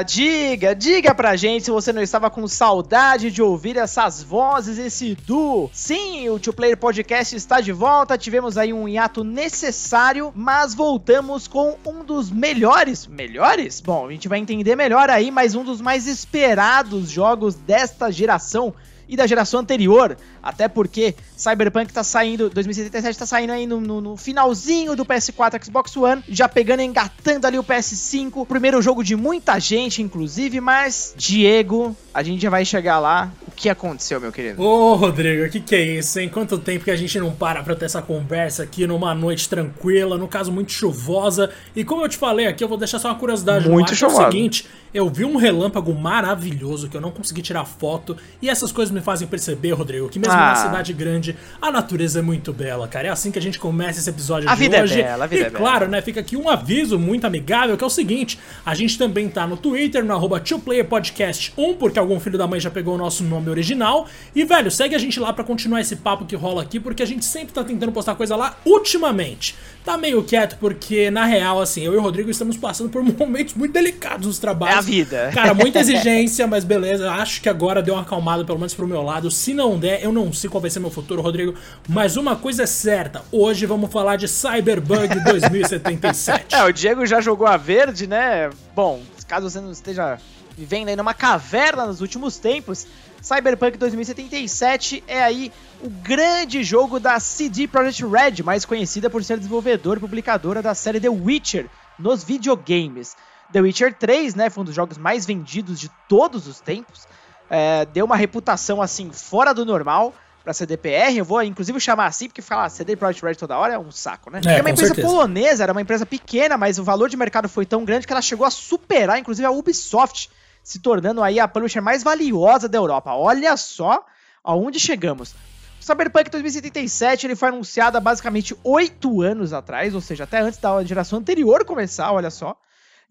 Diga, diga pra gente se você não estava com saudade de ouvir essas vozes, esse duo. Sim, o Two Player Podcast está de volta. Tivemos aí um hiato necessário, mas voltamos com um dos melhores. Melhores? Bom, a gente vai entender melhor aí, mas um dos mais esperados jogos desta geração e da geração anterior. Até porque Cyberpunk tá saindo, 2077 tá saindo aí no, no, no, finalzinho do PS4 Xbox One, já pegando, engatando ali o PS5. Primeiro jogo de muita gente, inclusive, mas Diego, a gente já vai chegar lá. O que aconteceu, meu querido? Ô, Rodrigo, o que, que é isso, hein? Quanto tempo que a gente não para pra ter essa conversa aqui numa noite tranquila, no caso muito chuvosa. E como eu te falei aqui, eu vou deixar só uma curiosidade muito no ar, chuvosa. é o seguinte, eu vi um relâmpago maravilhoso que eu não consegui tirar foto, e essas coisas me fazem perceber, Rodrigo, que mesmo ah. numa cidade grande, a natureza é muito bela, cara. É assim que a gente começa esse episódio a de vida é hoje. É bela, a vida e é claro, bela. né, fica aqui um aviso muito amigável, que é o seguinte, a gente também tá no Twitter, no arroba 2playerpodcast1, porque algum filho da mãe já pegou o nosso nome original. E, velho, segue a gente lá para continuar esse papo que rola aqui, porque a gente sempre tá tentando postar coisa lá ultimamente. Tá meio quieto, porque, na real, assim, eu e o Rodrigo estamos passando por momentos muito delicados nos trabalhos. É a vida. Cara, muita exigência, mas beleza. Acho que agora deu uma acalmada, pelo menos pro meu lado. Se não der, eu não sei qual vai ser meu futuro, Rodrigo. Mas uma coisa é certa: hoje vamos falar de Cyberbug 2077. é, o Diego já jogou a verde, né? Bom, caso você não esteja vivendo aí numa caverna nos últimos tempos, Cyberpunk 2077 é aí o grande jogo da CD Projekt Red, mais conhecida por ser desenvolvedora e publicadora da série The Witcher nos videogames. The Witcher 3, né, foi um dos jogos mais vendidos de todos os tempos, é, deu uma reputação assim fora do normal para CDPR. Eu vou inclusive chamar assim porque falar CD Projekt Red toda hora é um saco, né? É, é uma empresa certeza. polonesa, era uma empresa pequena, mas o valor de mercado foi tão grande que ela chegou a superar inclusive a Ubisoft, se tornando aí a publisher mais valiosa da Europa. Olha só aonde chegamos. O Cyberpunk 2077 ele foi anunciado há basicamente oito anos atrás, ou seja, até antes da geração anterior começar, olha só.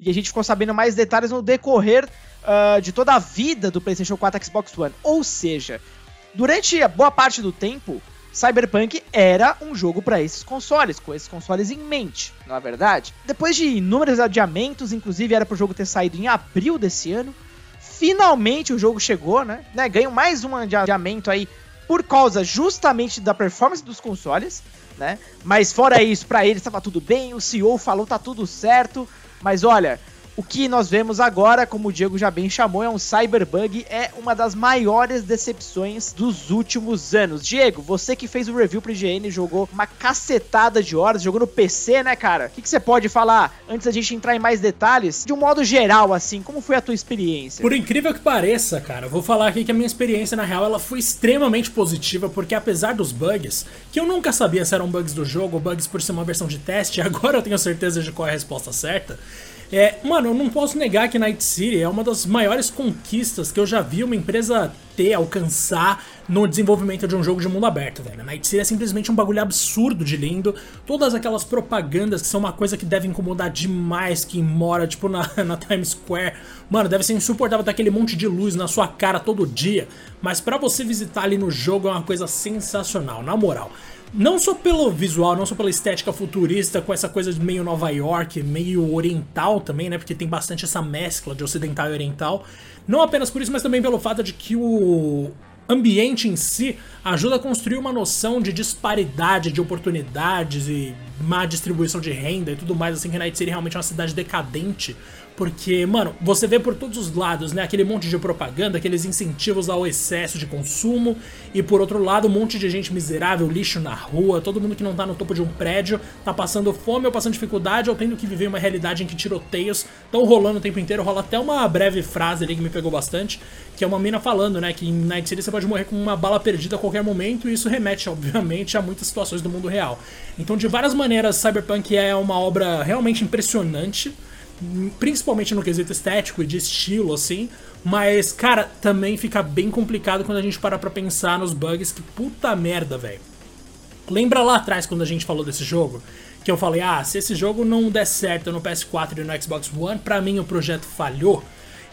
E a gente ficou sabendo mais detalhes no decorrer uh, de toda a vida do PlayStation 4 Xbox One. Ou seja, durante a boa parte do tempo, Cyberpunk era um jogo para esses consoles, com esses consoles em mente, não é verdade? Depois de inúmeros adiamentos, inclusive era para o jogo ter saído em abril desse ano, finalmente o jogo chegou, né? né? Ganhou mais um adiamento aí por causa justamente da performance dos consoles, né? Mas fora isso, para eles estava tudo bem, o CEO falou tá tudo certo, mas olha, o que nós vemos agora, como o Diego já bem chamou, é um cyberbug, é uma das maiores decepções dos últimos anos. Diego, você que fez o review pro IGN, jogou uma cacetada de horas, jogou no PC, né, cara? O que, você pode falar, antes da gente entrar em mais detalhes, de um modo geral, assim, como foi a tua experiência? Por incrível que pareça, cara, vou falar aqui que a minha experiência, na real, ela foi extremamente positiva, porque apesar dos bugs, que eu nunca sabia se eram bugs do jogo bugs por ser uma versão de teste, agora eu tenho certeza de qual é a resposta certa, é, mano, eu não posso negar que Night City é uma das maiores conquistas que eu já vi uma empresa ter, alcançar no desenvolvimento de um jogo de mundo aberto, velho. Night City é simplesmente um bagulho absurdo de lindo. Todas aquelas propagandas que são uma coisa que deve incomodar demais quem mora, tipo, na, na Times Square. Mano, deve ser insuportável ter aquele monte de luz na sua cara todo dia. Mas para você visitar ali no jogo é uma coisa sensacional, na moral. Não só pelo visual, não só pela estética futurista, com essa coisa de meio Nova York, meio oriental também, né? Porque tem bastante essa mescla de ocidental e oriental. Não apenas por isso, mas também pelo fato de que o ambiente em si ajuda a construir uma noção de disparidade de oportunidades e má distribuição de renda e tudo mais, assim que Night City realmente é uma cidade decadente porque, mano, você vê por todos os lados, né? Aquele monte de propaganda, aqueles incentivos ao excesso de consumo. E por outro lado, um monte de gente miserável, lixo na rua, todo mundo que não tá no topo de um prédio, tá passando fome ou passando dificuldade, ou tendo que viver uma realidade em que tiroteios estão rolando o tempo inteiro. Rola até uma breve frase ali que me pegou bastante, que é uma mina falando, né? Que em Night City você pode morrer com uma bala perdida a qualquer momento, e isso remete, obviamente, a muitas situações do mundo real. Então, de várias maneiras, Cyberpunk é uma obra realmente impressionante principalmente no quesito estético e de estilo, assim. Mas, cara, também fica bem complicado quando a gente para pra pensar nos bugs que puta merda, velho. Lembra lá atrás quando a gente falou desse jogo? Que eu falei, ah, se esse jogo não der certo no PS4 e no Xbox One, pra mim o projeto falhou.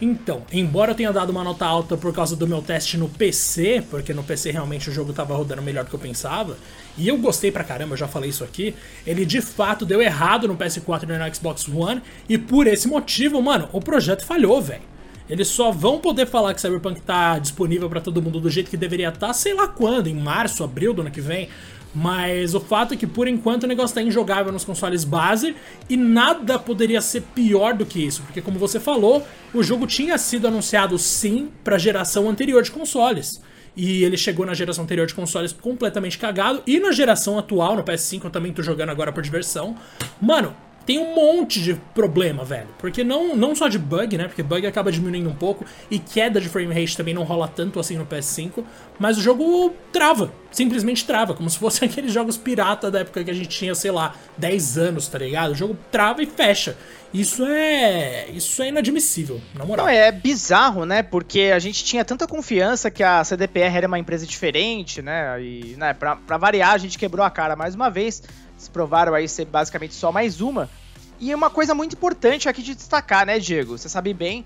Então, embora eu tenha dado uma nota alta por causa do meu teste no PC, porque no PC realmente o jogo tava rodando melhor do que eu pensava, e eu gostei pra caramba, eu já falei isso aqui, ele de fato deu errado no PS4 e no Xbox One, e por esse motivo, mano, o projeto falhou, velho. Eles só vão poder falar que Cyberpunk tá disponível para todo mundo do jeito que deveria estar, tá, sei lá quando, em março, abril do ano que vem. Mas o fato é que por enquanto o negócio tá injogável nos consoles base e nada poderia ser pior do que isso, porque como você falou, o jogo tinha sido anunciado sim para geração anterior de consoles. E ele chegou na geração anterior de consoles completamente cagado. E na geração atual, no PS5, eu também tô jogando agora por diversão. Mano, tem um monte de problema, velho. Porque não, não só de bug, né? Porque bug acaba diminuindo um pouco. E queda de frame rate também não rola tanto assim no PS5. Mas o jogo trava. Simplesmente trava. Como se fosse aqueles jogos pirata da época que a gente tinha, sei lá, 10 anos, tá ligado? O jogo trava e fecha. Isso é. Isso é inadmissível, na moral. Não, é bizarro, né? Porque a gente tinha tanta confiança que a CDPR era uma empresa diferente, né? E, né, pra, pra variar, a gente quebrou a cara mais uma vez se provaram aí ser basicamente só mais uma. E uma coisa muito importante aqui de destacar, né, Diego? Você sabe bem,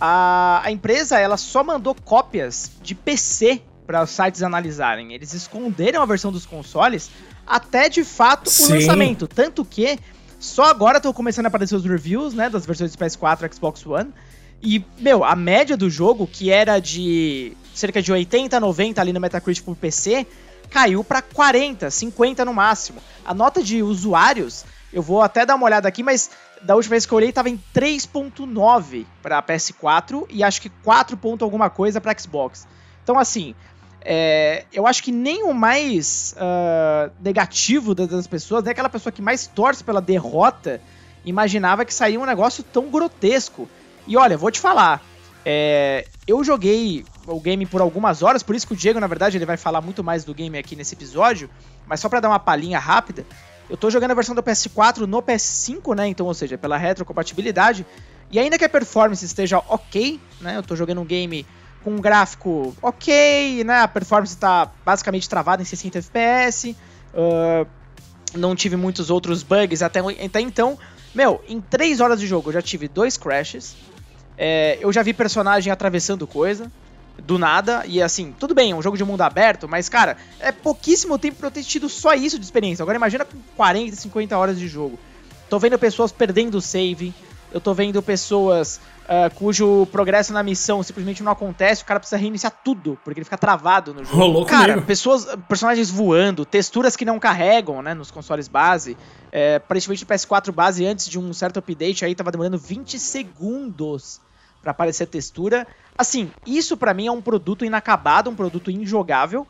a, a empresa ela só mandou cópias de PC para os sites analisarem. Eles esconderam a versão dos consoles até de fato o Sim. lançamento. Tanto que só agora estão começando a aparecer os reviews, né, das versões do PS4 e Xbox One. E, meu, a média do jogo, que era de cerca de 80, 90 ali no Metacritic por PC, caiu para 40, 50 no máximo. A nota de usuários, eu vou até dar uma olhada aqui, mas da última vez que eu olhei estava em 3.9 para PS4 e acho que 4. alguma coisa para Xbox. Então assim, é, eu acho que nem o mais uh, negativo das pessoas, nem aquela pessoa que mais torce pela derrota, imaginava que saía um negócio tão grotesco. E olha, vou te falar, é, eu joguei o game por algumas horas, por isso que o Diego, na verdade, ele vai falar muito mais do game aqui nesse episódio, mas só para dar uma palhinha rápida, eu tô jogando a versão do PS4 no PS5, né? Então, ou seja, pela retrocompatibilidade. E ainda que a performance esteja ok, né? Eu tô jogando um game com um gráfico ok, né? A performance tá basicamente travada em 60 FPS. Uh, não tive muitos outros bugs até, até então. Meu, em 3 horas de jogo eu já tive dois crashes. É, eu já vi personagem atravessando coisa do nada. E assim, tudo bem, é um jogo de mundo aberto, mas, cara, é pouquíssimo tempo pra eu ter tido só isso de experiência. Agora imagina com 40, 50 horas de jogo. Tô vendo pessoas perdendo o save. Eu tô vendo pessoas uh, cujo progresso na missão simplesmente não acontece, o cara precisa reiniciar tudo, porque ele fica travado no jogo. Rolou cara, comigo. pessoas, personagens voando, texturas que não carregam, né, nos consoles base. É, aparentemente o PS4 base, antes de um certo update, aí tava demorando 20 segundos para aparecer textura. Assim, isso para mim é um produto inacabado, um produto injogável.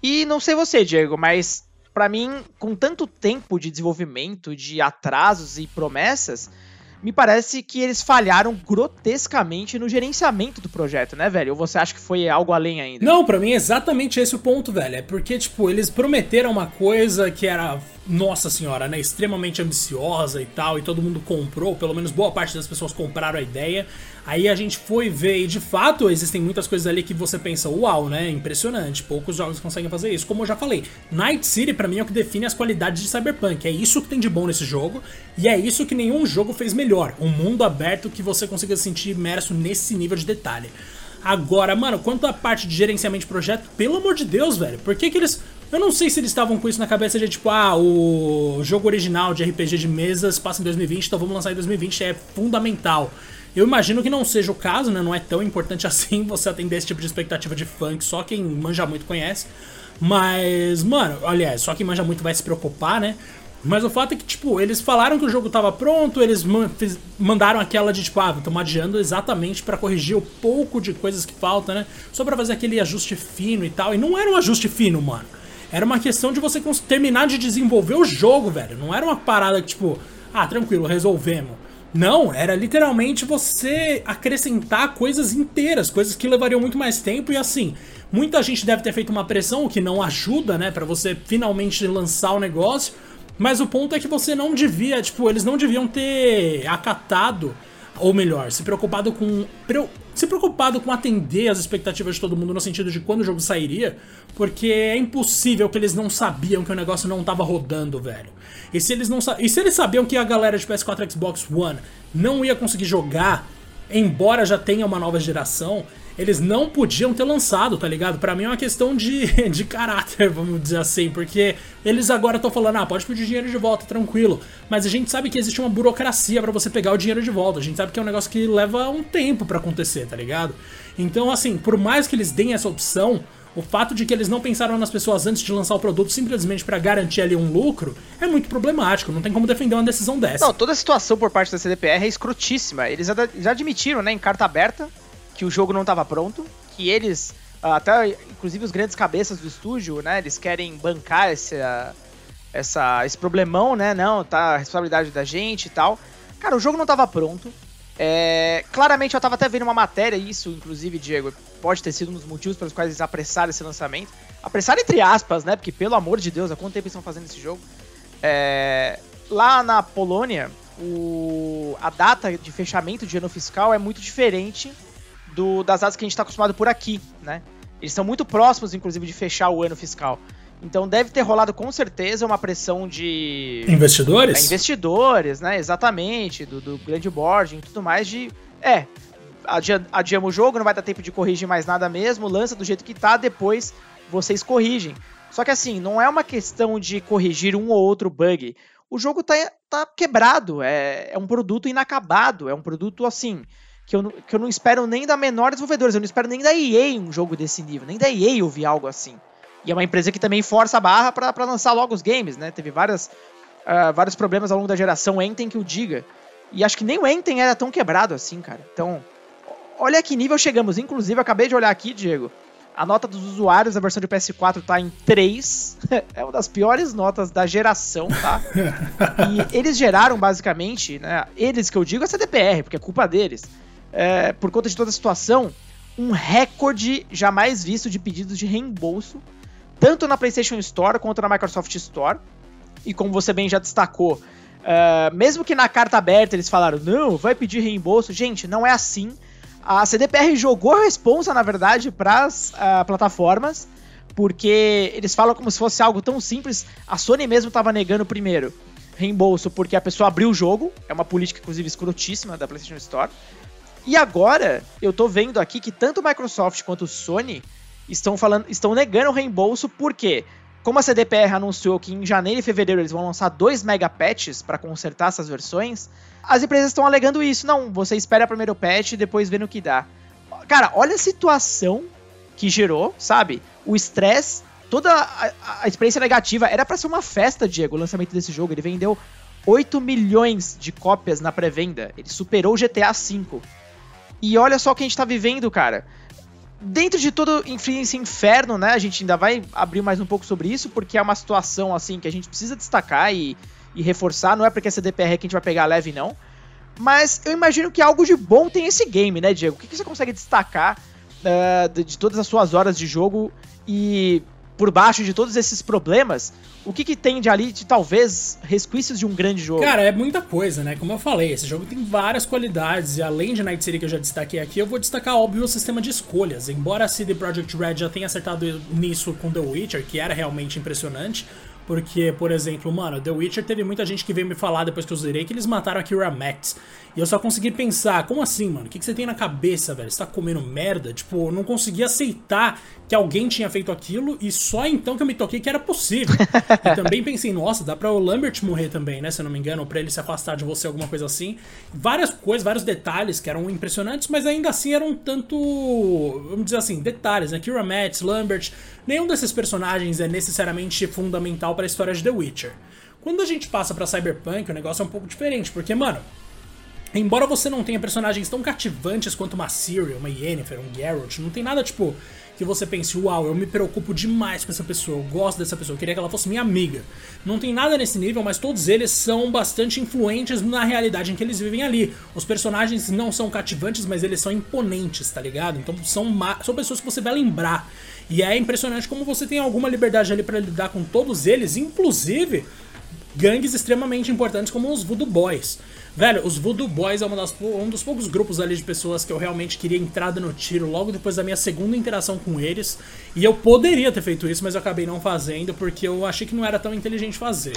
E não sei você, Diego, mas para mim, com tanto tempo de desenvolvimento, de atrasos e promessas, me parece que eles falharam grotescamente no gerenciamento do projeto, né, velho? Ou você acha que foi algo além ainda? Não, para mim é exatamente esse o ponto, velho. É porque, tipo, eles prometeram uma coisa que era, nossa senhora, né, extremamente ambiciosa e tal, e todo mundo comprou, pelo menos boa parte das pessoas compraram a ideia. Aí a gente foi ver e de fato existem muitas coisas ali que você pensa, uau, né? Impressionante. Poucos jogos conseguem fazer isso. Como eu já falei, Night City para mim é o que define as qualidades de Cyberpunk. É isso que tem de bom nesse jogo e é isso que nenhum jogo fez melhor. Um mundo aberto que você consiga se sentir imerso nesse nível de detalhe. Agora, mano, quanto à parte de gerenciamento de projeto, pelo amor de Deus, velho, por que que eles. Eu não sei se eles estavam com isso na cabeça de tipo, ah, o jogo original de RPG de mesas passa em 2020, então vamos lançar em 2020, é fundamental. Eu imagino que não seja o caso, né? Não é tão importante assim você atender esse tipo de expectativa de funk, só quem manja muito conhece. Mas, mano, aliás, só quem manja muito vai se preocupar, né? Mas o fato é que, tipo, eles falaram que o jogo tava pronto, eles mandaram aquela de, tipo, ah, estamos adiando exatamente para corrigir o pouco de coisas que faltam, né? Só pra fazer aquele ajuste fino e tal. E não era um ajuste fino, mano. Era uma questão de você terminar de desenvolver o jogo, velho. Não era uma parada que, tipo, ah, tranquilo, resolvemos. Não, era literalmente você acrescentar coisas inteiras, coisas que levariam muito mais tempo e assim. Muita gente deve ter feito uma pressão, o que não ajuda, né, para você finalmente lançar o negócio. Mas o ponto é que você não devia, tipo, eles não deviam ter acatado, ou melhor, se preocupado com se preocupado com atender as expectativas de todo mundo no sentido de quando o jogo sairia, porque é impossível que eles não sabiam que o negócio não tava rodando, velho. E se eles não e se eles sabiam que a galera de PS4 Xbox One não ia conseguir jogar embora já tenha uma nova geração, eles não podiam ter lançado, tá ligado? Para mim é uma questão de, de caráter, vamos dizer assim, porque eles agora estão falando, ah, pode pedir dinheiro de volta, tranquilo. Mas a gente sabe que existe uma burocracia para você pegar o dinheiro de volta. A gente sabe que é um negócio que leva um tempo para acontecer, tá ligado? Então, assim, por mais que eles deem essa opção, o fato de que eles não pensaram nas pessoas antes de lançar o produto simplesmente para garantir ali um lucro é muito problemático. Não tem como defender uma decisão dessa. Não, toda a situação por parte da CDPR é escrotíssima. Eles já admitiram, né, em carta aberta, que o jogo não estava pronto, que eles, ah, até inclusive os grandes cabeças do estúdio, né, eles querem bancar esse, essa, esse problemão, né, não, tá a responsabilidade da gente e tal. Cara, o jogo não estava pronto. É, claramente eu estava até vendo uma matéria, isso, inclusive, Diego, pode ter sido um dos motivos pelos quais eles apressaram esse lançamento. Apressaram entre aspas, né? Porque, pelo amor de Deus, há quanto tempo eles estão fazendo esse jogo? É, lá na Polônia, o, a data de fechamento de ano fiscal é muito diferente do, das datas que a gente está acostumado por aqui, né? Eles são muito próximos, inclusive, de fechar o ano fiscal. Então deve ter rolado com certeza uma pressão de. Investidores? É, investidores, né? Exatamente, do, do grande board e tudo mais de. É, adiamos o jogo, não vai dar tempo de corrigir mais nada mesmo, lança do jeito que tá, depois vocês corrigem. Só que assim, não é uma questão de corrigir um ou outro bug. O jogo tá, tá quebrado, é, é um produto inacabado, é um produto assim que eu, que eu não espero nem da menor desenvolvedora, eu não espero nem da EA um jogo desse nível, nem da EA ouvir algo assim. E é uma empresa que também força a barra para lançar logo os games, né? Teve várias, uh, vários problemas ao longo da geração, Enten que o diga. E acho que nem o Enten era tão quebrado assim, cara. Então, olha que nível chegamos. Inclusive, acabei de olhar aqui, Diego. A nota dos usuários da versão de PS4 tá em 3. é uma das piores notas da geração, tá? e eles geraram, basicamente, né? Eles que eu digo é CDPR, porque é culpa deles é, por conta de toda a situação, um recorde jamais visto de pedidos de reembolso, tanto na PlayStation Store quanto na Microsoft Store. E como você bem já destacou, é, mesmo que na carta aberta eles falaram, não, vai pedir reembolso, gente, não é assim. A CDPR jogou a responsa, na verdade, para as uh, é, plataformas, porque eles falam como se fosse algo tão simples. A Sony mesmo estava negando primeiro reembolso porque a pessoa abriu o jogo, é uma política, inclusive, escrotíssima da PlayStation Store. E agora, eu tô vendo aqui que tanto Microsoft quanto Sony estão falando, estão negando o reembolso porque como a CDPR anunciou que em janeiro e fevereiro eles vão lançar dois mega patches para consertar essas versões, as empresas estão alegando isso. Não, você espera primeiro o patch e depois vê no que dá. Cara, olha a situação que gerou, sabe? O estresse, toda a, a, experiência negativa. Era para ser uma festa, Diego, o lançamento desse jogo. Ele vendeu 8 milhões de cópias na pré-venda. Ele superou o GTA V. E olha só o que a gente tá vivendo, cara. Dentro de todo esse inferno, né? A gente ainda vai abrir mais um pouco sobre isso, porque é uma situação assim que a gente precisa destacar e, e reforçar. Não é porque é que a gente vai pegar leve, não. Mas eu imagino que algo de bom tem esse game, né, Diego? O que, que você consegue destacar uh, de todas as suas horas de jogo e por baixo de todos esses problemas, o que, que tem de ali de talvez resquícios de um grande jogo? Cara, é muita coisa, né? Como eu falei, esse jogo tem várias qualidades e além de Night City que eu já destaquei aqui, eu vou destacar, óbvio, o sistema de escolhas. Embora a CD Projekt Red já tenha acertado nisso com The Witcher, que era realmente impressionante, porque, por exemplo, mano, The Witcher teve muita gente que veio me falar depois que eu zerei que eles mataram a Kira Max. E eu só consegui pensar, como assim, mano? O que, que você tem na cabeça, velho? Você tá comendo merda? Tipo, eu não consegui aceitar que alguém tinha feito aquilo e só então que eu me toquei que era possível. e também pensei, nossa, dá pra o Lambert morrer também, né? Se eu não me engano, ou pra ele se afastar de você, alguma coisa assim. Várias coisas, vários detalhes que eram impressionantes, mas ainda assim eram tanto, vamos dizer assim, detalhes, né? Kira Max, Lambert, nenhum desses personagens é necessariamente fundamental para a história de The Witcher. Quando a gente passa para Cyberpunk, o negócio é um pouco diferente, porque, mano, embora você não tenha personagens tão cativantes quanto uma Ciri, uma Yennefer, um Geralt, não tem nada tipo que você pense, uau, eu me preocupo demais com essa pessoa, eu gosto dessa pessoa, eu queria que ela fosse minha amiga. Não tem nada nesse nível, mas todos eles são bastante influentes na realidade em que eles vivem ali. Os personagens não são cativantes, mas eles são imponentes, tá ligado? Então são, são pessoas que você vai lembrar. E é impressionante como você tem alguma liberdade ali para lidar com todos eles, inclusive gangues extremamente importantes como os Voodoo Boys. Velho, os Voodoo Boys é uma das, um dos poucos grupos ali de pessoas que eu realmente queria entrar no tiro logo depois da minha segunda interação com eles. E eu poderia ter feito isso, mas eu acabei não fazendo porque eu achei que não era tão inteligente fazer.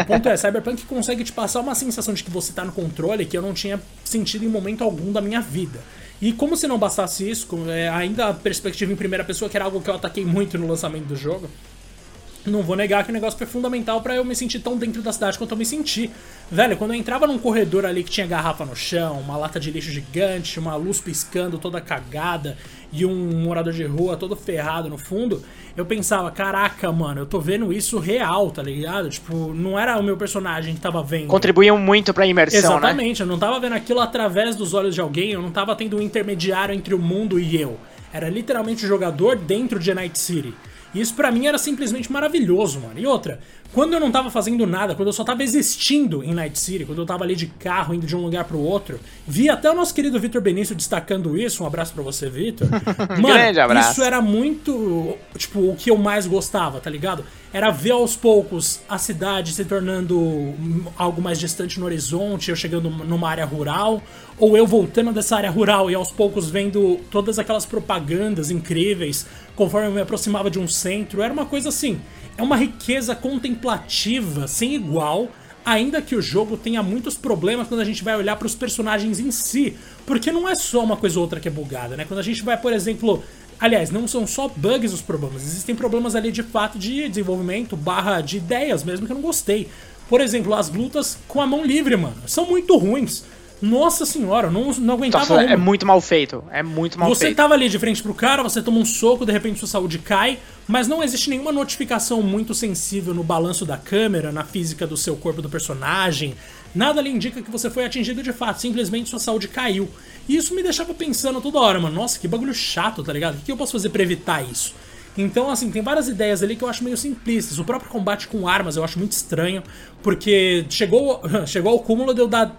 o ponto é, Cyberpunk consegue te passar uma sensação de que você tá no controle que eu não tinha sentido em momento algum da minha vida. E como se não bastasse isso, é, ainda a perspectiva em primeira pessoa, que era algo que eu ataquei muito no lançamento do jogo, não vou negar que o negócio foi fundamental para eu me sentir tão dentro da cidade quanto eu me senti. Velho, quando eu entrava num corredor ali que tinha garrafa no chão, uma lata de lixo gigante, uma luz piscando toda cagada e um morador de rua todo ferrado no fundo, eu pensava, caraca, mano, eu tô vendo isso real, tá ligado? Tipo, não era o meu personagem que tava vendo. Contribuíam muito pra imersão, né? Exatamente, né? eu não tava vendo aquilo através dos olhos de alguém, eu não tava tendo um intermediário entre o mundo e eu. Era literalmente o jogador dentro de Night City. E isso para mim era simplesmente maravilhoso, mano. E outra, quando eu não tava fazendo nada, quando eu só tava existindo em Night City, quando eu tava ali de carro indo de um lugar pro outro, vi até o nosso querido Vitor Benício destacando isso. Um abraço para você, Vitor. Mano, Grande abraço. isso era muito, tipo, o que eu mais gostava, tá ligado? Era ver aos poucos a cidade se tornando algo mais distante no horizonte, eu chegando numa área rural, ou eu voltando dessa área rural e aos poucos vendo todas aquelas propagandas incríveis conforme eu me aproximava de um centro. Era uma coisa assim, é uma riqueza contemplativa sem igual. Ainda que o jogo tenha muitos problemas quando a gente vai olhar para os personagens em si, porque não é só uma coisa ou outra que é bugada, né? Quando a gente vai, por exemplo, Aliás, não são só bugs os problemas, existem problemas ali de fato de desenvolvimento, barra de ideias mesmo que eu não gostei. Por exemplo, as lutas com a mão livre, mano, são muito ruins. Nossa senhora, não, não aguentava Nossa, É muito mal feito. É muito mal você feito. Você tava ali de frente pro cara, você toma um soco, de repente sua saúde cai, mas não existe nenhuma notificação muito sensível no balanço da câmera, na física do seu corpo do personagem. Nada ali indica que você foi atingido de fato, simplesmente sua saúde caiu. E isso me deixava pensando toda hora, mano, nossa, que bagulho chato, tá ligado? O que eu posso fazer para evitar isso? Então, assim, tem várias ideias ali que eu acho meio simplistas. O próprio combate com armas eu acho muito estranho, porque chegou, chegou ao cúmulo de eu dar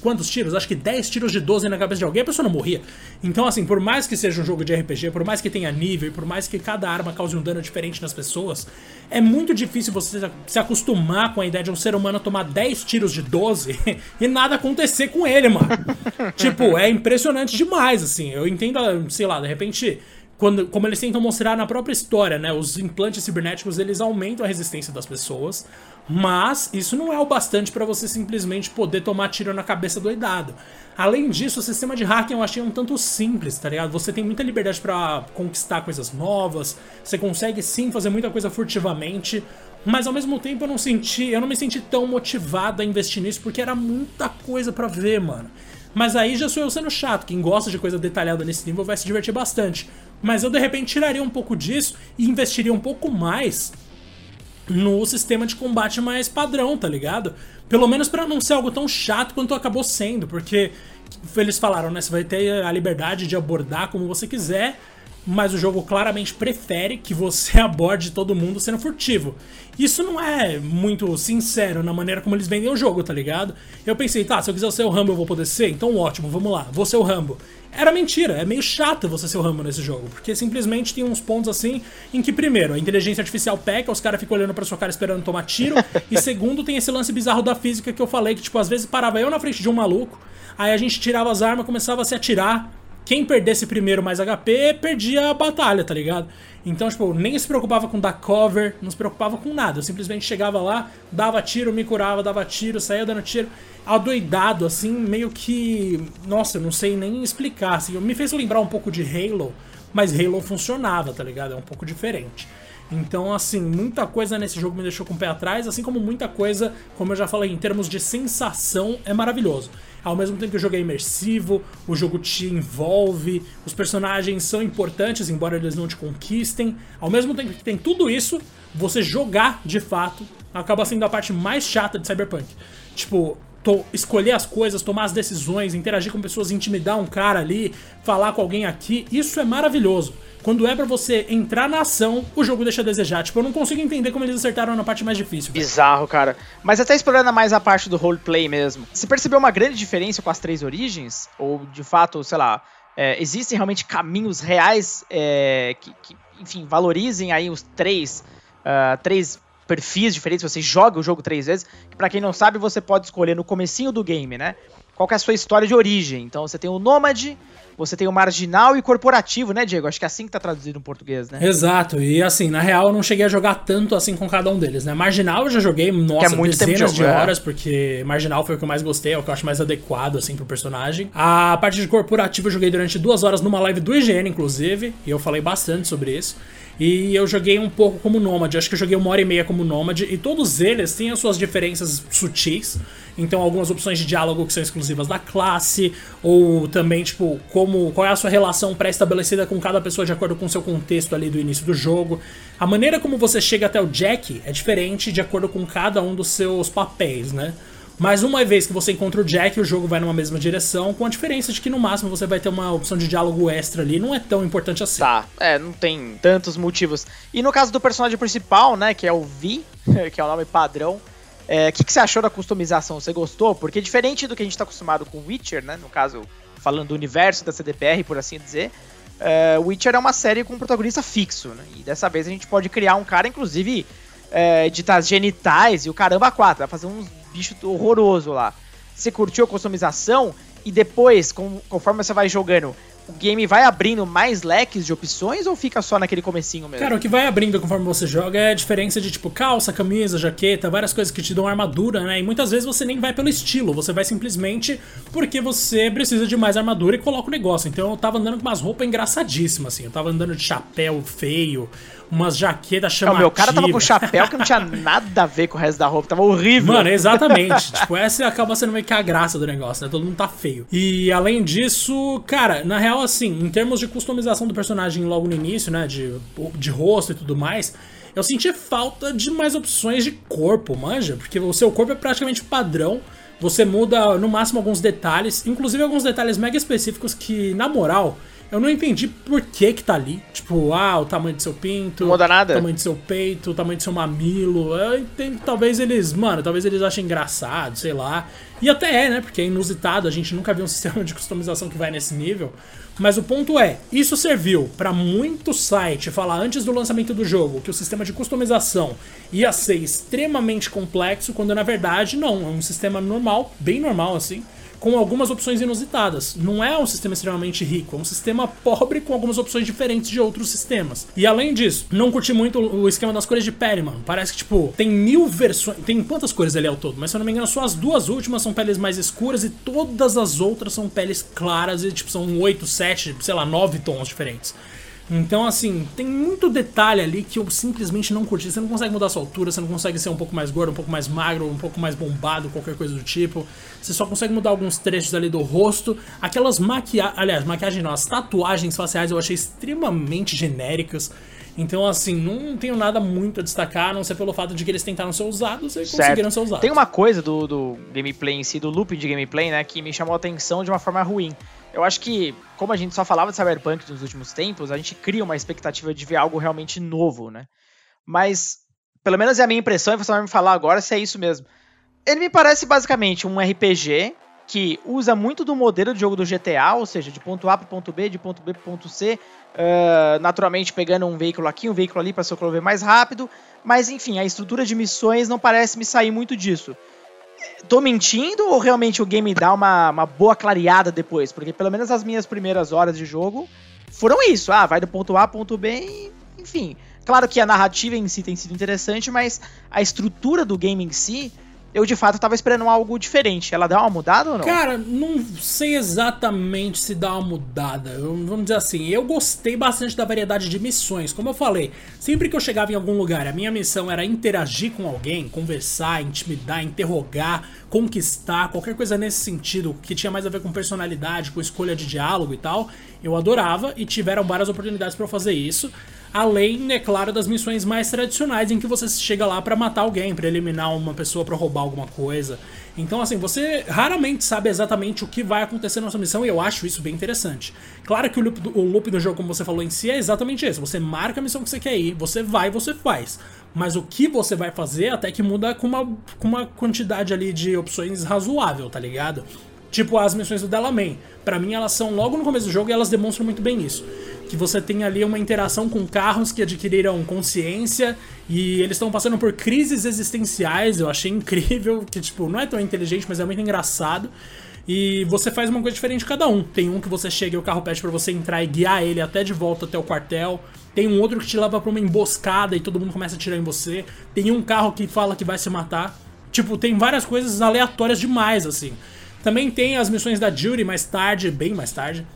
quantos tiros? Acho que 10 tiros de 12 na cabeça de alguém, a pessoa não morria. Então, assim, por mais que seja um jogo de RPG, por mais que tenha nível, por mais que cada arma cause um dano diferente nas pessoas, é muito difícil você se acostumar com a ideia de um ser humano tomar 10 tiros de 12 e nada acontecer com ele, mano. tipo, é impressionante demais, assim. Eu entendo, sei lá, de repente quando, como eles tentam mostrar na própria história, né? Os implantes cibernéticos eles aumentam a resistência das pessoas, mas isso não é o bastante para você simplesmente poder tomar tiro na cabeça doidado. Além disso, o sistema de hacking eu achei um tanto simples, tá ligado? Você tem muita liberdade para conquistar coisas novas, você consegue sim fazer muita coisa furtivamente, mas ao mesmo tempo eu não senti, eu não me senti tão motivado a investir nisso porque era muita coisa para ver, mano. Mas aí já sou eu sendo chato. Quem gosta de coisa detalhada nesse nível vai se divertir bastante. Mas eu de repente tiraria um pouco disso e investiria um pouco mais no sistema de combate mais padrão, tá ligado? Pelo menos para não ser algo tão chato quanto acabou sendo, porque eles falaram, né? Você vai ter a liberdade de abordar como você quiser, mas o jogo claramente prefere que você aborde todo mundo sendo furtivo. Isso não é muito sincero na maneira como eles vendem o jogo, tá ligado? Eu pensei, tá, se eu quiser ser o Rambo eu vou poder ser, então ótimo, vamos lá, vou ser o Rambo. Era mentira, é meio chato você ser o Rambo nesse jogo, porque simplesmente tem uns pontos assim em que, primeiro, a inteligência artificial peca, os caras ficam olhando pra sua cara esperando tomar tiro, e segundo, tem esse lance bizarro da física que eu falei, que, tipo, às vezes parava eu na frente de um maluco, aí a gente tirava as armas, começava a se atirar, quem perdesse primeiro mais HP, perdia a batalha, tá ligado? Então, tipo, nem se preocupava com dar cover, não se preocupava com nada. Eu simplesmente chegava lá, dava tiro, me curava, dava tiro, saía dando tiro. Adoidado, assim, meio que. Nossa, eu não sei nem explicar. Assim, me fez lembrar um pouco de Halo, mas Halo funcionava, tá ligado? É um pouco diferente. Então, assim, muita coisa nesse jogo me deixou com o pé atrás, assim como muita coisa, como eu já falei, em termos de sensação, é maravilhoso. Ao mesmo tempo que o jogo é imersivo, o jogo te envolve, os personagens são importantes, embora eles não te conquistem. Ao mesmo tempo que tem tudo isso, você jogar de fato acaba sendo a parte mais chata de Cyberpunk. Tipo, escolher as coisas, tomar as decisões, interagir com pessoas, intimidar um cara ali, falar com alguém aqui, isso é maravilhoso. Quando é para você entrar na ação, o jogo deixa a desejar. Tipo, eu não consigo entender como eles acertaram na parte mais difícil. Bizarro, cara. Mas até explorando mais a parte do roleplay mesmo. Você percebeu uma grande diferença com as três origens? Ou, de fato, sei lá, é, existem realmente caminhos reais é, que, que, enfim, valorizem aí os três, uh, três perfis diferentes, você joga o jogo três vezes. Para quem não sabe, você pode escolher no comecinho do game, né? Qual é a sua história de origem. Então você tem o nômade, você tem o marginal e o corporativo, né, Diego? Acho que é assim que tá traduzido em português, né? Exato. E assim, na real, eu não cheguei a jogar tanto assim com cada um deles, né? Marginal eu já joguei, nossa, é muito dezenas de, de, horas, é. porque Marginal foi o que eu mais gostei, é o que eu acho mais adequado, assim, pro personagem. A parte de corporativo eu joguei durante duas horas numa live do IGN, inclusive, e eu falei bastante sobre isso. E eu joguei um pouco como Nômade, acho que eu joguei uma hora e meia como Nômade, e todos eles têm as suas diferenças sutis. Então, algumas opções de diálogo que são exclusivas da classe, ou também, tipo, como qual é a sua relação pré-estabelecida com cada pessoa de acordo com o seu contexto ali do início do jogo. A maneira como você chega até o Jack é diferente de acordo com cada um dos seus papéis, né? Mas uma vez que você encontra o Jack, o jogo vai numa mesma direção, com a diferença de que no máximo você vai ter uma opção de diálogo extra ali, não é tão importante assim. Tá, é, não tem tantos motivos. E no caso do personagem principal, né, que é o Vi, que é o nome padrão, o é, que, que você achou da customização? Você gostou? Porque diferente do que a gente tá acostumado com Witcher, né, no caso, falando do universo da CDPR, por assim dizer, é, Witcher é uma série com um protagonista fixo, né, e dessa vez a gente pode criar um cara, inclusive, é, de genitais e o caramba quatro, vai fazer uns bicho horroroso lá. Você curtiu a customização e depois, com, conforme você vai jogando, o game vai abrindo mais leques de opções ou fica só naquele comecinho mesmo? Cara, o que vai abrindo conforme você joga é a diferença de tipo calça, camisa, jaqueta, várias coisas que te dão armadura, né? E muitas vezes você nem vai pelo estilo, você vai simplesmente porque você precisa de mais armadura e coloca o negócio. Então eu tava andando com umas roupas engraçadíssimas, assim. Eu tava andando de chapéu feio, umas jaquetas chamativas. O meu cara tava com chapéu que não tinha nada a ver com o resto da roupa, tava horrível. Mano, exatamente. tipo, essa acaba sendo meio que a graça do negócio, né? Todo mundo tá feio. E além disso, cara, na real, assim, em termos de customização do personagem logo no início, né? De, de rosto e tudo mais. Eu senti falta de mais opções de corpo, manja? Porque o seu corpo é praticamente padrão. Você muda no máximo alguns detalhes, inclusive alguns detalhes mega específicos que, na moral, eu não entendi por que que tá ali. Tipo, ah, o tamanho do seu pinto. Não muda nada. O tamanho do seu peito, o tamanho do seu mamilo. Eu entendo, talvez eles, mano, talvez eles achem engraçado, sei lá. E até é, né? Porque é inusitado, a gente nunca viu um sistema de customização que vai nesse nível. Mas o ponto é, isso serviu para muito site falar antes do lançamento do jogo que o sistema de customização ia ser extremamente complexo, quando na verdade não, é um sistema normal, bem normal assim com algumas opções inusitadas. Não é um sistema extremamente rico, é um sistema pobre com algumas opções diferentes de outros sistemas. E além disso, não curti muito o esquema das cores de pele, mano. Parece que, tipo, tem mil versões. Tem quantas cores ali ao todo? Mas se eu não me engano, só as duas últimas são peles mais escuras e todas as outras são peles claras e, tipo, são 8, 7, sei lá, 9 tons diferentes. Então, assim, tem muito detalhe ali que eu simplesmente não curti. Você não consegue mudar a sua altura, você não consegue ser um pouco mais gordo, um pouco mais magro, um pouco mais bombado, qualquer coisa do tipo. Você só consegue mudar alguns trechos ali do rosto. Aquelas maquiagens. Aliás, maquiagem não, as tatuagens faciais eu achei extremamente genéricas. Então, assim, não tenho nada muito a destacar, a não ser pelo fato de que eles tentaram ser usados e certo. conseguiram ser usados. Tem uma coisa do, do gameplay em si, do loop de gameplay, né, que me chamou a atenção de uma forma ruim. Eu acho que, como a gente só falava de Cyberpunk nos últimos tempos, a gente cria uma expectativa de ver algo realmente novo, né? Mas, pelo menos é a minha impressão, e você vai me falar agora se é isso mesmo. Ele me parece basicamente um RPG que usa muito do modelo de jogo do GTA, ou seja, de ponto A para ponto B, de ponto B para ponto C, uh, naturalmente pegando um veículo aqui, um veículo ali para se locomover mais rápido, mas enfim, a estrutura de missões não parece me sair muito disso tô mentindo ou realmente o game dá uma, uma boa clareada depois? Porque pelo menos as minhas primeiras horas de jogo foram isso. Ah, vai do ponto A ponto B enfim. Claro que a narrativa em si tem sido interessante, mas a estrutura do game em si eu de fato tava esperando algo diferente. Ela dá uma mudada ou não? Cara, não sei exatamente se dá uma mudada. Eu, vamos dizer assim, eu gostei bastante da variedade de missões. Como eu falei, sempre que eu chegava em algum lugar, a minha missão era interagir com alguém, conversar, intimidar, interrogar, conquistar, qualquer coisa nesse sentido que tinha mais a ver com personalidade, com escolha de diálogo e tal. Eu adorava e tiveram várias oportunidades para fazer isso. Além, é claro, das missões mais tradicionais em que você chega lá para matar alguém, para eliminar uma pessoa, para roubar alguma coisa. Então, assim, você raramente sabe exatamente o que vai acontecer na sua missão e eu acho isso bem interessante. Claro que o loop, do, o loop do jogo, como você falou em si, é exatamente isso. Você marca a missão que você quer ir, você vai você faz. Mas o que você vai fazer até que muda com uma, com uma quantidade ali de opções razoável, tá ligado? Tipo as missões do Delamain. Para mim, elas são logo no começo do jogo e elas demonstram muito bem isso. que você tem ali uma interação com carros que adquiriram consciência e eles estão passando por crises existenciais. Eu achei incrível, que tipo, não é tão inteligente, mas é muito engraçado. E você faz uma coisa diferente de cada um. Tem um que você chega e o carro pede para você entrar e guiar ele até de volta até o quartel. Tem um outro que te leva para uma emboscada e todo mundo começa a atirar em você. Tem um carro que fala que vai se matar. Tipo, tem várias coisas aleatórias demais, assim. Também tem as missões da Judy mais tarde, bem mais tarde,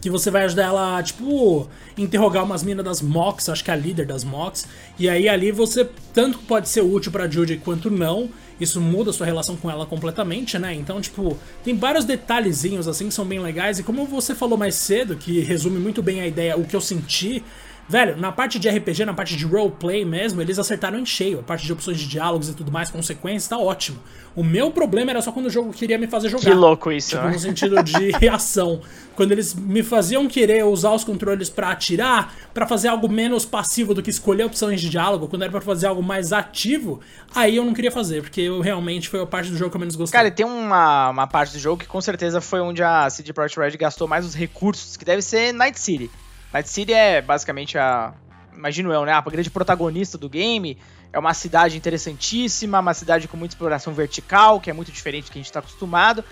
que você vai ajudar ela, tipo, interrogar umas minas das Mox, acho que é a líder das Mox, e aí ali você tanto pode ser útil para Judy quanto não. Isso muda sua relação com ela completamente, né? Então, tipo, tem vários detalhezinhos assim que são bem legais e como você falou mais cedo, que resume muito bem a ideia, o que eu senti, Velho, na parte de RPG, na parte de roleplay mesmo, eles acertaram em cheio. A parte de opções de diálogos e tudo mais, consequências, tá ótimo. O meu problema era só quando o jogo queria me fazer jogar. Que louco isso, tipo, né? no sentido de reação. Quando eles me faziam querer usar os controles para atirar, para fazer algo menos passivo do que escolher opções de diálogo, quando era para fazer algo mais ativo, aí eu não queria fazer, porque eu realmente foi a parte do jogo que eu menos gostei. Cara, tem uma, uma parte do jogo que com certeza foi onde a CD Projekt Red gastou mais os recursos, que deve ser Night City. Night City é basicamente a. Imagino eu, né? A grande protagonista do game. É uma cidade interessantíssima, uma cidade com muita exploração vertical, que é muito diferente do que a gente está acostumado.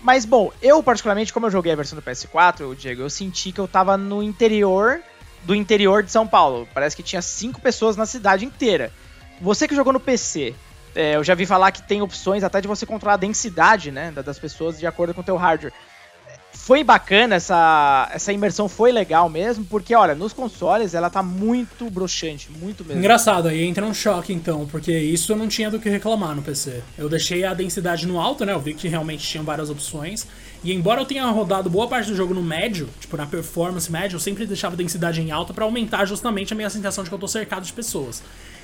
Mas, bom, eu particularmente, como eu joguei a versão do PS4, Diego, eu senti que eu tava no interior do interior de São Paulo. Parece que tinha cinco pessoas na cidade inteira. Você que jogou no PC, é, eu já vi falar que tem opções até de você controlar a densidade, né, das pessoas de acordo com o teu hardware foi bacana, essa, essa imersão foi legal mesmo, porque, olha, nos consoles ela tá muito broxante, muito mesmo. Engraçado, aí entra um choque então, porque isso eu não tinha do que reclamar no PC. Eu deixei a densidade no alto, né? Eu vi que realmente tinha várias opções. E embora eu tenha rodado boa parte do jogo no médio, tipo na performance médio, eu sempre deixava a densidade em alta para aumentar justamente a minha sensação de que eu tô cercado de pessoas.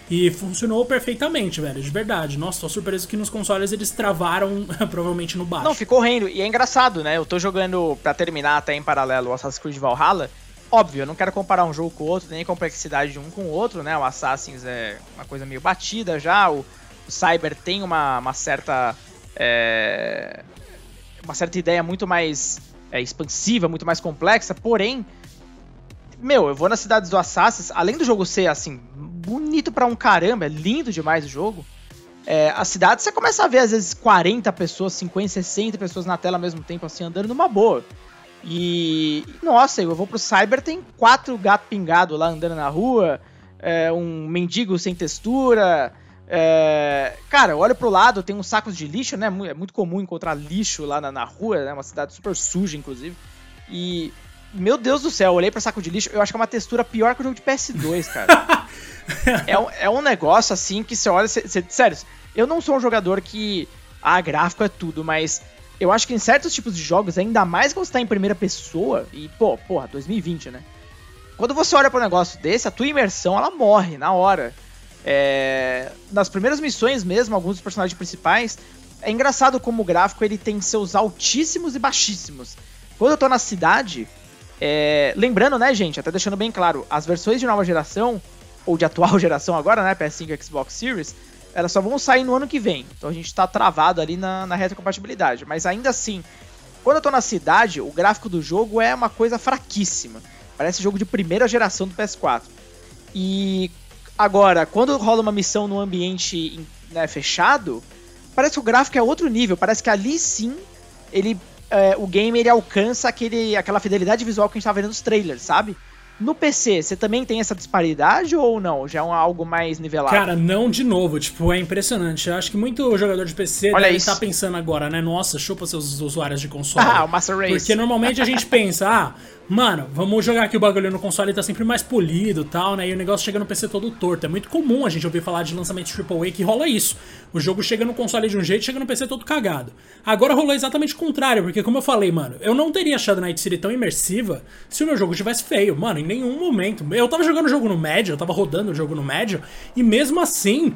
E funcionou perfeitamente, velho, de verdade. Nossa, tô surpreso que nos consoles eles travaram provavelmente no baixo. Não, ficou rendo. E é engraçado, né? Eu tô jogando, para terminar até em paralelo, o Assassin's Creed Valhalla. Óbvio, eu não quero comparar um jogo com o outro, nem a complexidade de um com o outro, né? O Assassin's é uma coisa meio batida já, o, o Cyber tem uma, uma certa. É, uma certa ideia muito mais é, expansiva, muito mais complexa, porém. Meu, eu vou nas cidades do Assassin's, além do jogo ser assim, bonito para um caramba, é lindo demais o jogo. É, a cidade você começa a ver às vezes 40 pessoas, 50, 60 pessoas na tela ao mesmo tempo, assim, andando numa boa. E. Nossa, eu vou pro Cyber, tem quatro gatos pingados lá andando na rua, é, um mendigo sem textura. É, cara, olha pro lado, tem uns sacos de lixo, né? É muito comum encontrar lixo lá na, na rua, né? Uma cidade super suja, inclusive. E. Meu Deus do céu, eu olhei pra saco de lixo, eu acho que é uma textura pior que o jogo de PS2, cara. é, um, é um negócio assim que você olha. Cê, cê, sério, eu não sou um jogador que. Ah, gráfico é tudo, mas eu acho que em certos tipos de jogos, ainda mais quando você tá em primeira pessoa, e pô, porra, 2020, né? Quando você olha para um negócio desse, a tua imersão ela morre na hora. É... Nas primeiras missões mesmo, alguns dos personagens principais, é engraçado como o gráfico ele tem seus altíssimos e baixíssimos. Quando eu tô na cidade, é... lembrando, né, gente, até deixando bem claro, as versões de nova geração, ou de atual geração agora, né, PS5 e Xbox Series, elas só vão sair no ano que vem. Então a gente tá travado ali na, na retrocompatibilidade. Mas ainda assim, quando eu tô na cidade, o gráfico do jogo é uma coisa fraquíssima. Parece jogo de primeira geração do PS4. E agora, quando rola uma missão no ambiente né, fechado, parece que o gráfico é outro nível. Parece que ali sim ele, é, o game ele alcança aquele, aquela fidelidade visual que a gente tava vendo nos trailers, sabe? No PC, você também tem essa disparidade ou não? Já é um, algo mais nivelado? Cara, não de novo. Tipo, é impressionante. Eu acho que muito jogador de PC Olha deve estar tá pensando agora, né? Nossa, chupa seus usuários de console. Ah, o Master Race. Porque normalmente a gente pensa, ah, Mano, vamos jogar aqui o bagulho no console tá sempre mais polido e tal, né? E o negócio chega no PC todo torto. É muito comum a gente ouvir falar de lançamento AAA que rola isso. O jogo chega no console de um jeito chega no PC todo cagado. Agora rolou exatamente o contrário, porque como eu falei, mano, eu não teria achado Night City tão imersiva se o meu jogo tivesse feio. Mano, em nenhum momento. Eu tava jogando o jogo no médio, eu tava rodando o jogo no médio, e mesmo assim,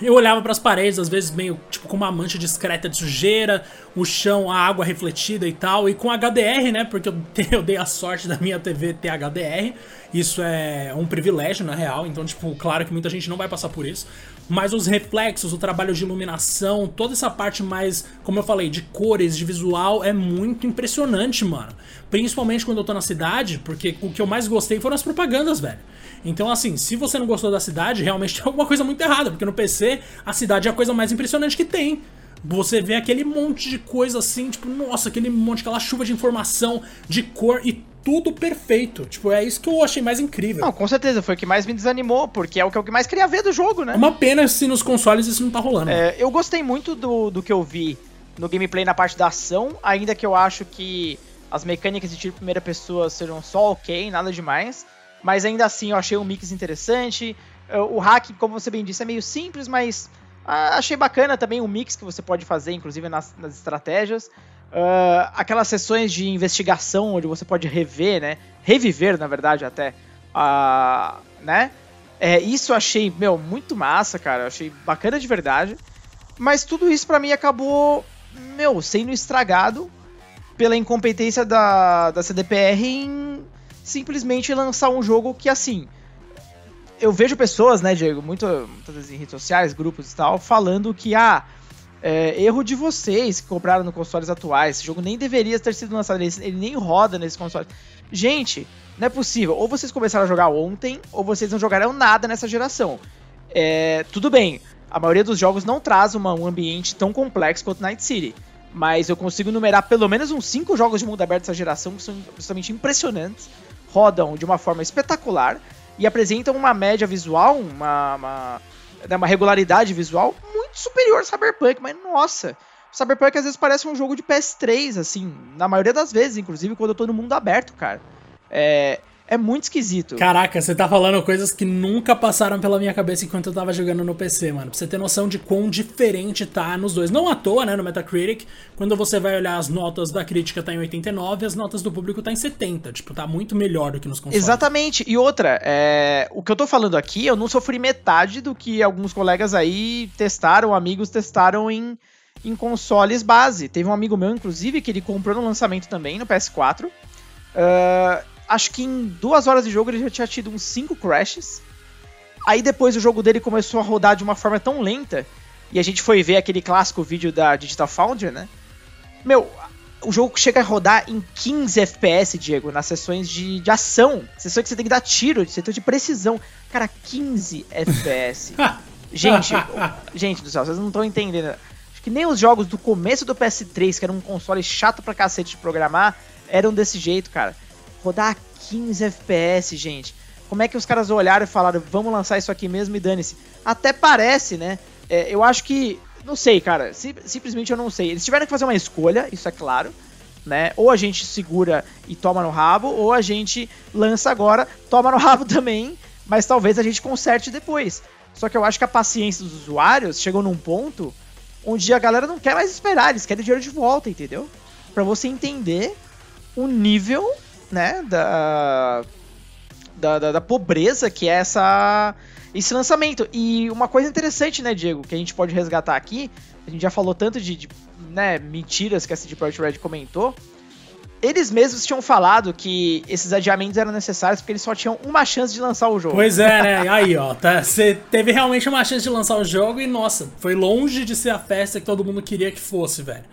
eu olhava para as paredes, às vezes meio tipo com uma mancha discreta de sujeira, o chão, a água refletida e tal, e com HDR, né? Porque eu, dei a sorte da minha TV ter HDR. Isso é um privilégio, na real. Então, tipo, claro que muita gente não vai passar por isso. Mas os reflexos, o trabalho de iluminação, toda essa parte mais, como eu falei, de cores, de visual, é muito impressionante, mano. Principalmente quando eu tô na cidade, porque o que eu mais gostei foram as propagandas, velho. Então, assim, se você não gostou da cidade, realmente tem alguma coisa muito errada, porque no PC a cidade é a coisa mais impressionante que tem. Você vê aquele monte de coisa assim, tipo, nossa, aquele monte, aquela chuva de informação, de cor e tudo perfeito. Tipo, é isso que eu achei mais incrível. Não, com certeza, foi o que mais me desanimou, porque é o que eu mais queria ver do jogo, né? É uma pena se nos consoles isso não tá rolando. É, eu gostei muito do, do que eu vi no gameplay na parte da ação, ainda que eu acho que as mecânicas de tiro primeira pessoa serão só ok, nada demais. Mas ainda assim eu achei um mix interessante. É, o hack, como você bem disse, é meio simples, mas ah, achei bacana também o mix que você pode fazer, inclusive nas, nas estratégias. Uh, aquelas sessões de investigação onde você pode rever, né? Reviver, na verdade, até. Uh, né? É, isso eu achei, meu, muito massa, cara. Eu achei bacana de verdade. Mas tudo isso para mim acabou, meu, sendo estragado pela incompetência da, da CDPR em simplesmente lançar um jogo que, assim, eu vejo pessoas, né, Diego, muito, muitas vezes em redes sociais, grupos e tal, falando que, ah, é, erro de vocês que compraram no consoles atuais, esse jogo nem deveria ter sido lançado, ele, ele nem roda nesse console. Gente, não é possível, ou vocês começaram a jogar ontem, ou vocês não jogarão nada nessa geração. É, tudo bem, a maioria dos jogos não traz uma, um ambiente tão complexo quanto Night City, mas eu consigo numerar pelo menos uns 5 jogos de mundo aberto dessa geração que são absolutamente impressionantes, rodam de uma forma espetacular, e apresentam uma média visual, uma, uma, né, uma regularidade visual muito superior ao Cyberpunk, mas nossa, Cyberpunk às vezes parece um jogo de PS3, assim, na maioria das vezes, inclusive quando eu tô no mundo aberto, cara. É, é muito esquisito. Caraca, você tá falando coisas que nunca passaram pela minha cabeça enquanto eu tava jogando no PC, mano. Pra você ter noção de quão diferente tá nos dois. Não à toa, né, no Metacritic, quando você vai olhar as notas da crítica tá em 89 as notas do público tá em 70. Tipo, tá muito melhor do que nos consoles. Exatamente. E outra, é... o que eu tô falando aqui, eu não sofri metade do que alguns colegas aí testaram, amigos testaram em, em consoles base. Teve um amigo meu, inclusive, que ele comprou no lançamento também, no PS4. Uh, acho que em duas horas de jogo ele já tinha tido uns 5 crashes. Aí depois o jogo dele começou a rodar de uma forma tão lenta. E a gente foi ver aquele clássico vídeo da Digital Foundry, né? Meu, o jogo chega a rodar em 15 FPS, Diego, nas sessões de, de ação. Sessões que você tem que dar tiro, setor de precisão. Cara, 15 FPS. gente, gente do céu, vocês não estão entendendo. Acho que nem os jogos do começo do PS3, que era um console chato pra cacete de programar, eram desse jeito, cara rodar a 15 FPS, gente. Como é que os caras olharam e falaram, vamos lançar isso aqui mesmo e dane-se? Até parece, né? É, eu acho que. Não sei, cara. Sim, simplesmente eu não sei. Eles tiveram que fazer uma escolha, isso é claro. Né? Ou a gente segura e toma no rabo, ou a gente lança agora, toma no rabo também, mas talvez a gente conserte depois. Só que eu acho que a paciência dos usuários chegou num ponto onde a galera não quer mais esperar, eles querem dinheiro de volta, entendeu? Para você entender o nível né, da, da, da, da, pobreza que é essa, esse lançamento. E uma coisa interessante, né, Diego, que a gente pode resgatar aqui, a gente já falou tanto de, de né, mentiras que a CD Projekt Red comentou, eles mesmos tinham falado que esses adiamentos eram necessários porque eles só tinham uma chance de lançar o jogo. Pois é, né? Aí, ó, tá, você teve realmente uma chance de lançar o jogo e, nossa, foi longe de ser a festa que todo mundo queria que fosse, velho.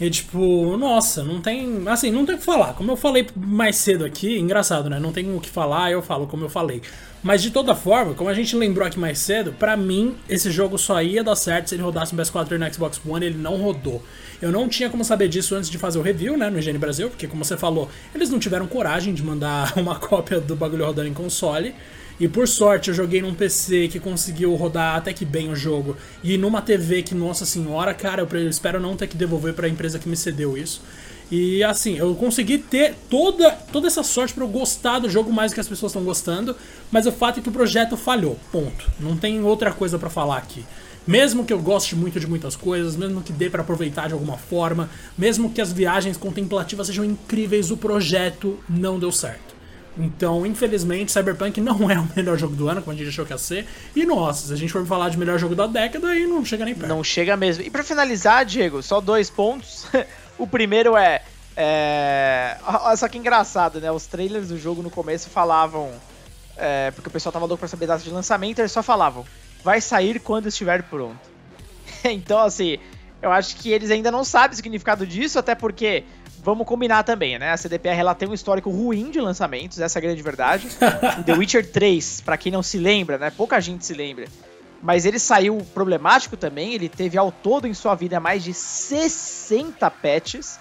E tipo, nossa, não tem. Assim, não tem o que falar. Como eu falei mais cedo aqui, engraçado, né? Não tem o que falar, eu falo como eu falei. Mas de toda forma, como a gente lembrou aqui mais cedo, para mim esse jogo só ia dar certo se ele rodasse no PS4 e no Xbox One, ele não rodou. Eu não tinha como saber disso antes de fazer o review, né, no IGN Brasil, porque como você falou, eles não tiveram coragem de mandar uma cópia do bagulho rodando em console. E por sorte eu joguei num PC que conseguiu rodar até que bem o jogo. E numa TV que, nossa senhora, cara, eu espero não ter que devolver para a empresa que me cedeu isso. E assim, eu consegui ter toda, toda essa sorte para eu gostar do jogo mais do que as pessoas estão gostando, mas o fato é que o projeto falhou. Ponto. Não tem outra coisa para falar aqui. Mesmo que eu goste muito de muitas coisas, mesmo que dê para aproveitar de alguma forma, mesmo que as viagens contemplativas sejam incríveis, o projeto não deu certo. Então, infelizmente, Cyberpunk não é o melhor jogo do ano, como a gente achou que ia ser. E nossa, se a gente for falar de melhor jogo da década, aí não chega nem perto. Não chega mesmo. E para finalizar, Diego, só dois pontos. o primeiro é, é. Só que engraçado, né? Os trailers do jogo no começo falavam. É, porque o pessoal tava louco pra saber data de lançamento, eles só falavam vai sair quando estiver pronto. então, assim, eu acho que eles ainda não sabem o significado disso, até porque, vamos combinar também, né? A CDPR ela tem um histórico ruim de lançamentos, essa é a grande verdade. o The Witcher 3, para quem não se lembra, né? Pouca gente se lembra. Mas ele saiu problemático também, ele teve ao todo em sua vida mais de 60 patches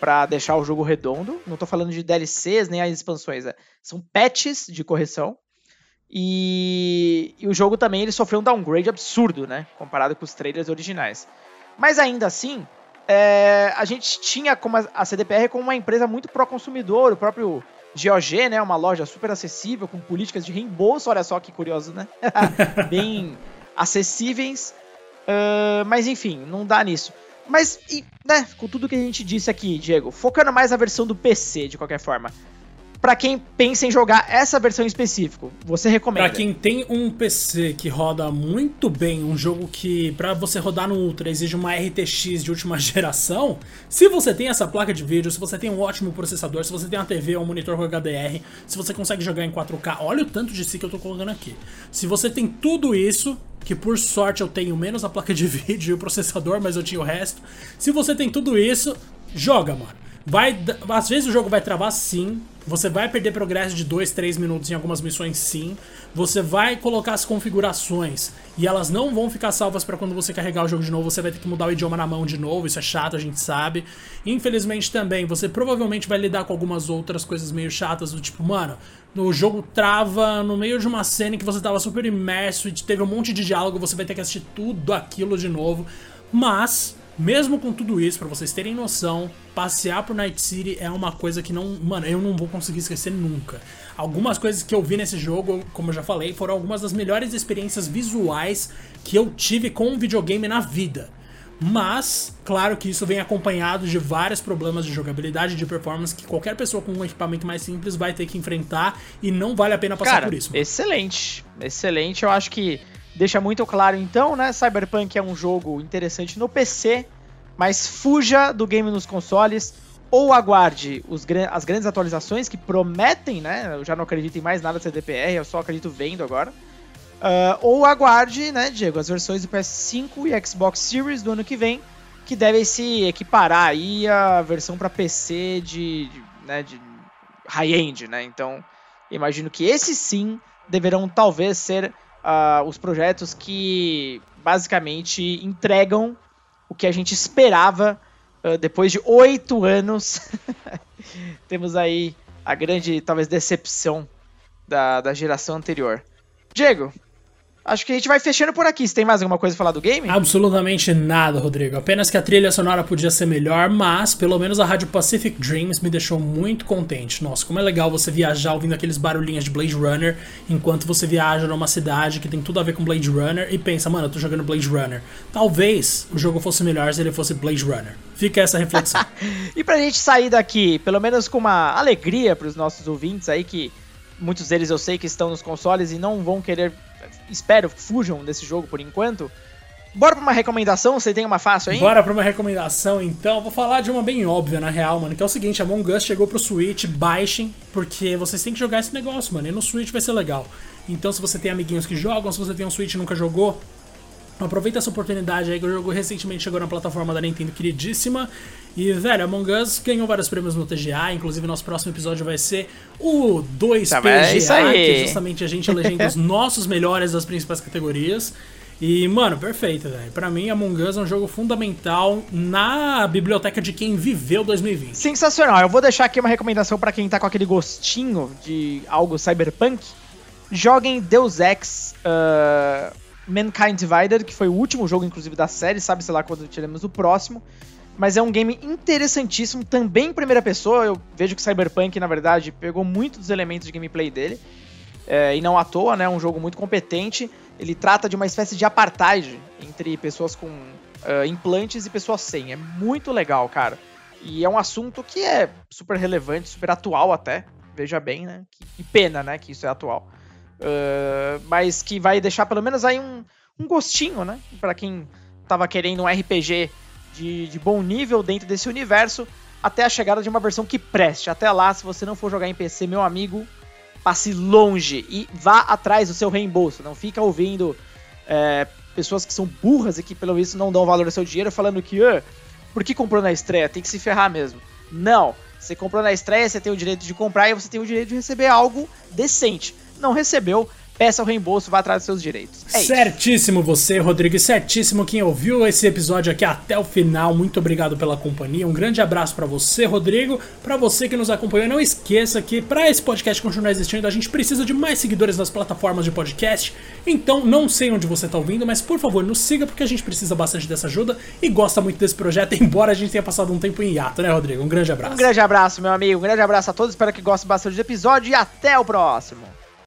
para deixar o jogo redondo. Não tô falando de DLCs nem as expansões, né? são patches de correção. E, e, o jogo também ele sofreu um downgrade absurdo, né? Comparado com os trailers originais. Mas ainda assim, é, a gente tinha como a, a CDPR como uma empresa muito pró-consumidor, o próprio GOG, né? Uma loja super acessível, com políticas de reembolso, olha só que curioso, né? Bem acessíveis. Uh, mas enfim, não dá nisso. Mas, e, né, com tudo que a gente disse aqui, Diego, focando mais na versão do PC, de qualquer forma para quem pensa em jogar essa versão em específico, você recomenda? Para quem tem um PC que roda muito bem, um jogo que para você rodar no Ultra exige uma RTX de última geração, se você tem essa placa de vídeo, se você tem um ótimo processador, se você tem uma TV ou um monitor com HDR, se você consegue jogar em 4K, olha o tanto de si que eu tô colocando aqui. Se você tem tudo isso, que por sorte eu tenho menos a placa de vídeo e o processador, mas eu tinha o resto. Se você tem tudo isso, joga, mano. Vai, às vezes o jogo vai travar sim. Você vai perder progresso de 2, 3 minutos em algumas missões sim. Você vai colocar as configurações e elas não vão ficar salvas para quando você carregar o jogo de novo, você vai ter que mudar o idioma na mão de novo, isso é chato, a gente sabe. Infelizmente também, você provavelmente vai lidar com algumas outras coisas meio chatas do tipo, mano, no jogo trava no meio de uma cena que você tava super imerso e teve um monte de diálogo, você vai ter que assistir tudo aquilo de novo. Mas mesmo com tudo isso, para vocês terem noção, passear por Night City é uma coisa que não. Mano, eu não vou conseguir esquecer nunca. Algumas coisas que eu vi nesse jogo, como eu já falei, foram algumas das melhores experiências visuais que eu tive com um videogame na vida. Mas, claro que isso vem acompanhado de vários problemas de jogabilidade e de performance que qualquer pessoa com um equipamento mais simples vai ter que enfrentar e não vale a pena passar Cara, por isso. Excelente, excelente. Eu acho que deixa muito claro então, né? Cyberpunk é um jogo interessante no PC, mas fuja do game nos consoles ou aguarde os, as grandes atualizações que prometem, né? Eu já não acredito em mais nada da CDPR, eu só acredito vendo agora. Uh, ou aguarde, né, Diego, as versões do PS5 e Xbox Series do ano que vem, que devem se equiparar aí a versão para PC de, de, né, de high-end, né? Então, imagino que esses sim deverão talvez ser uh, os projetos que basicamente entregam o que a gente esperava uh, depois de oito anos. Temos aí a grande, talvez, decepção da, da geração anterior. Diego, acho que a gente vai fechando por aqui. Você tem mais alguma coisa a falar do game? Absolutamente nada, Rodrigo. Apenas que a trilha sonora podia ser melhor, mas pelo menos a Rádio Pacific Dreams me deixou muito contente. Nossa, como é legal você viajar ouvindo aqueles barulhinhos de Blade Runner enquanto você viaja numa cidade que tem tudo a ver com Blade Runner e pensa, mano, eu tô jogando Blade Runner. Talvez o jogo fosse melhor se ele fosse Blade Runner. Fica essa reflexão. e pra gente sair daqui, pelo menos com uma alegria pros nossos ouvintes aí que muitos deles eu sei que estão nos consoles e não vão querer espero, fujam desse jogo por enquanto. Bora pra uma recomendação? Você tem uma fácil aí? Bora pra uma recomendação então. Vou falar de uma bem óbvia, na real, mano. Que é o seguinte: Among Us chegou pro Switch, baixem, porque vocês têm que jogar esse negócio, mano. E no Switch vai ser legal. Então, se você tem amiguinhos que jogam, se você tem um Switch e nunca jogou, aproveita essa oportunidade aí que o jogo recentemente chegou na plataforma da Nintendo queridíssima. E, velho, Among Us ganhou vários prêmios no TGA, inclusive nosso próximo episódio vai ser o 2PGA, tá, é que é justamente a gente elegendo os nossos melhores das principais categorias. E, mano, perfeito, velho. Pra mim, Among Us é um jogo fundamental na biblioteca de quem viveu 2020. Sensacional. Eu vou deixar aqui uma recomendação para quem tá com aquele gostinho de algo cyberpunk. Joguem Deus Ex uh, Mankind Divided, que foi o último jogo, inclusive, da série. Sabe, sei lá, quando teremos o próximo mas é um game interessantíssimo, também em primeira pessoa. Eu vejo que Cyberpunk, na verdade, pegou muito dos elementos de gameplay dele, é, e não à toa, né? É um jogo muito competente. Ele trata de uma espécie de apartheid entre pessoas com uh, implantes e pessoas sem. É muito legal, cara. E é um assunto que é super relevante, super atual até. Veja bem, né? Que, que pena, né? Que isso é atual. Uh, mas que vai deixar pelo menos aí um, um gostinho, né? Para quem tava querendo um RPG de, de bom nível dentro desse universo até a chegada de uma versão que preste. Até lá, se você não for jogar em PC, meu amigo, passe longe e vá atrás do seu reembolso. Não fica ouvindo é, pessoas que são burras e que pelo visto não dão valor ao seu dinheiro, falando que, ah, por que comprou na estreia? Tem que se ferrar mesmo. Não, você comprou na estreia, você tem o direito de comprar e você tem o direito de receber algo decente. Não recebeu, peça o reembolso, vá atrás dos seus direitos. É certíssimo você, Rodrigo, certíssimo quem ouviu esse episódio aqui até o final. Muito obrigado pela companhia. Um grande abraço para você, Rodrigo. Para você que nos acompanhou, não esqueça que para esse podcast continuar existindo, a gente precisa de mais seguidores nas plataformas de podcast. Então, não sei onde você tá ouvindo, mas por favor, nos siga porque a gente precisa bastante dessa ajuda e gosta muito desse projeto, embora a gente tenha passado um tempo em hiato, né, Rodrigo? Um grande abraço. Um grande abraço, meu amigo. Um grande abraço a todos. Espero que gostem bastante do episódio e até o próximo.